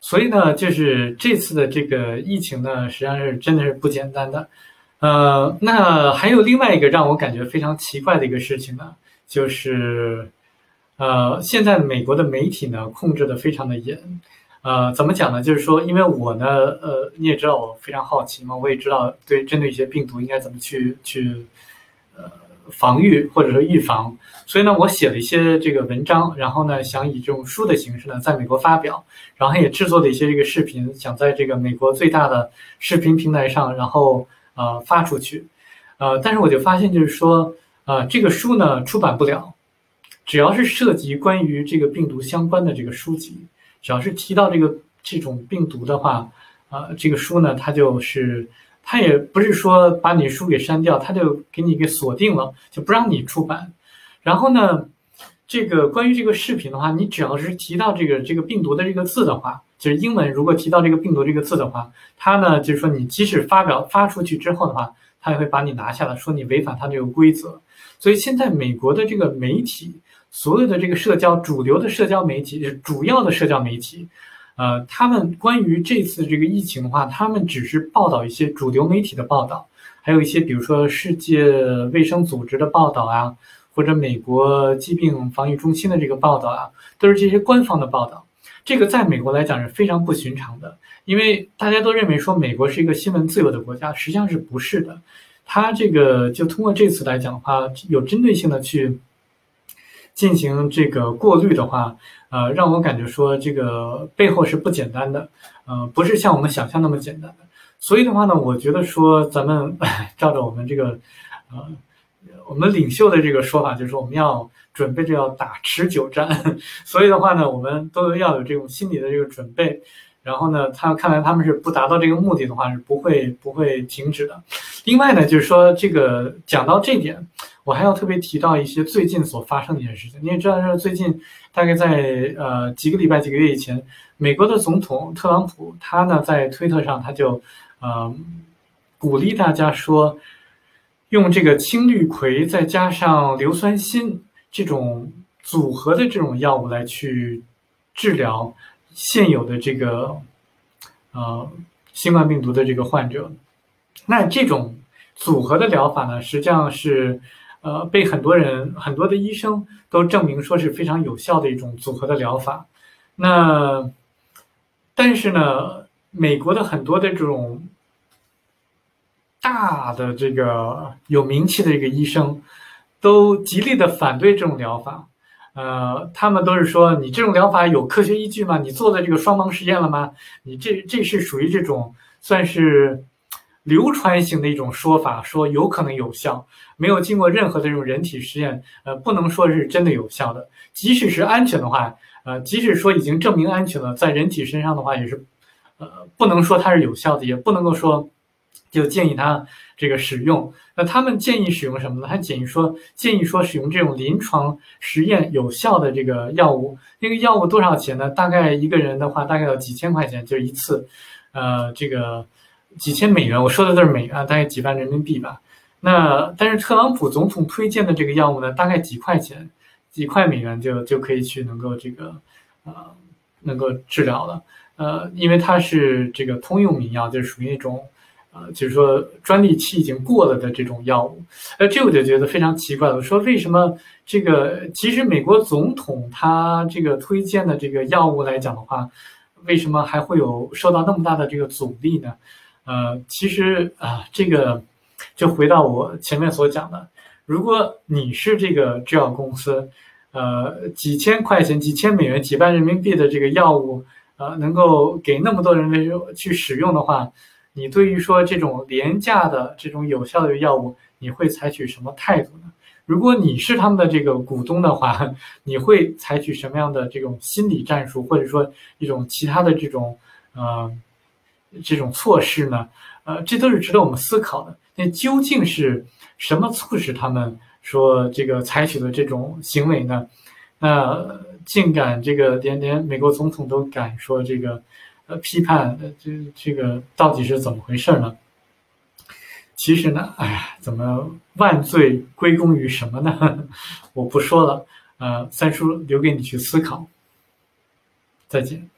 所以呢，就是这次的这个疫情呢，实际上是真的是不简单的。呃，那还有另外一个让我感觉非常奇怪的一个事情呢，就是呃，现在美国的媒体呢控制的非常的严。呃，怎么讲呢？就是说，因为我呢，呃，你也知道我非常好奇嘛，我也知道对针对一些病毒应该怎么去去呃防御或者说预防，所以呢，我写了一些这个文章，然后呢，想以这种书的形式呢，在美国发表，然后也制作了一些这个视频，想在这个美国最大的视频平台上，然后呃发出去，呃，但是我就发现就是说，呃，这个书呢出版不了，只要是涉及关于这个病毒相关的这个书籍。只要是提到这个这种病毒的话，呃，这个书呢，它就是它也不是说把你书给删掉，它就给你给锁定了，就不让你出版。然后呢，这个关于这个视频的话，你只要是提到这个这个病毒的这个字的话，就是英文如果提到这个病毒这个字的话，它呢就是说你即使发表发出去之后的话，它也会把你拿下来，说你违反它这个规则。所以现在美国的这个媒体。所有的这个社交主流的社交媒体，主要的社交媒体，呃，他们关于这次这个疫情的话，他们只是报道一些主流媒体的报道，还有一些比如说世界卫生组织的报道啊，或者美国疾病防御中心的这个报道啊，都是这些官方的报道。这个在美国来讲是非常不寻常的，因为大家都认为说美国是一个新闻自由的国家，实际上是不是的。他这个就通过这次来讲的话，有针对性的去。进行这个过滤的话，呃，让我感觉说这个背后是不简单的，呃，不是像我们想象那么简单的。所以的话呢，我觉得说咱们 照着我们这个，呃，我们领袖的这个说法，就是我们要准备着要打持久战。所以的话呢，我们都要有这种心理的这个准备。然后呢，他看来他们是不达到这个目的的话，是不会不会停止的。另外呢，就是说这个讲到这点，我还要特别提到一些最近所发生的一件事情。你也知道，是最近大概在呃几个礼拜、几个月以前，美国的总统特朗普他呢在推特上他就呃鼓励大家说，用这个青绿葵再加上硫酸锌这种组合的这种药物来去治疗。现有的这个，呃，新冠病毒的这个患者，那这种组合的疗法呢，实际上是，呃，被很多人、很多的医生都证明说是非常有效的一种组合的疗法。那，但是呢，美国的很多的这种大的这个有名气的这个医生，都极力的反对这种疗法。呃，他们都是说你这种疗法有科学依据吗？你做的这个双盲实验了吗？你这这是属于这种算是流传型的一种说法，说有可能有效，没有经过任何的这种人体实验，呃，不能说是真的有效的。即使是安全的话，呃，即使说已经证明安全了，在人体身上的话，也是，呃，不能说它是有效的，也不能够说就建议他。这个使用，那他们建议使用什么呢？他建议说，建议说使用这种临床实验有效的这个药物。那个药物多少钱呢？大概一个人的话，大概要几千块钱，就一次，呃，这个几千美元。我说的都是美元，大概几万人民币吧。那但是特朗普总统推荐的这个药物呢，大概几块钱，几块美元就就可以去能够这个，呃，能够治疗了。呃，因为它是这个通用名药，就是属于那种。呃，就是说专利期已经过了的这种药物，呃，这我就觉得非常奇怪了。说为什么这个其实美国总统他这个推荐的这个药物来讲的话，为什么还会有受到那么大的这个阻力呢？呃，其实啊，这个就回到我前面所讲的，如果你是这个制药公司，呃，几千块钱、几千美元、几万人民币的这个药物，呃，能够给那么多人去使用的话。你对于说这种廉价的这种有效的药物，你会采取什么态度呢？如果你是他们的这个股东的话，你会采取什么样的这种心理战术，或者说一种其他的这种呃这种措施呢？呃，这都是值得我们思考的。那究竟是什么促使他们说这个采取的这种行为呢？那竟敢这个连连美国总统都敢说这个。呃，批判这这个到底是怎么回事呢？其实呢，哎呀，怎么万罪归功于什么呢？我不说了，呃，三叔留给你去思考。再见。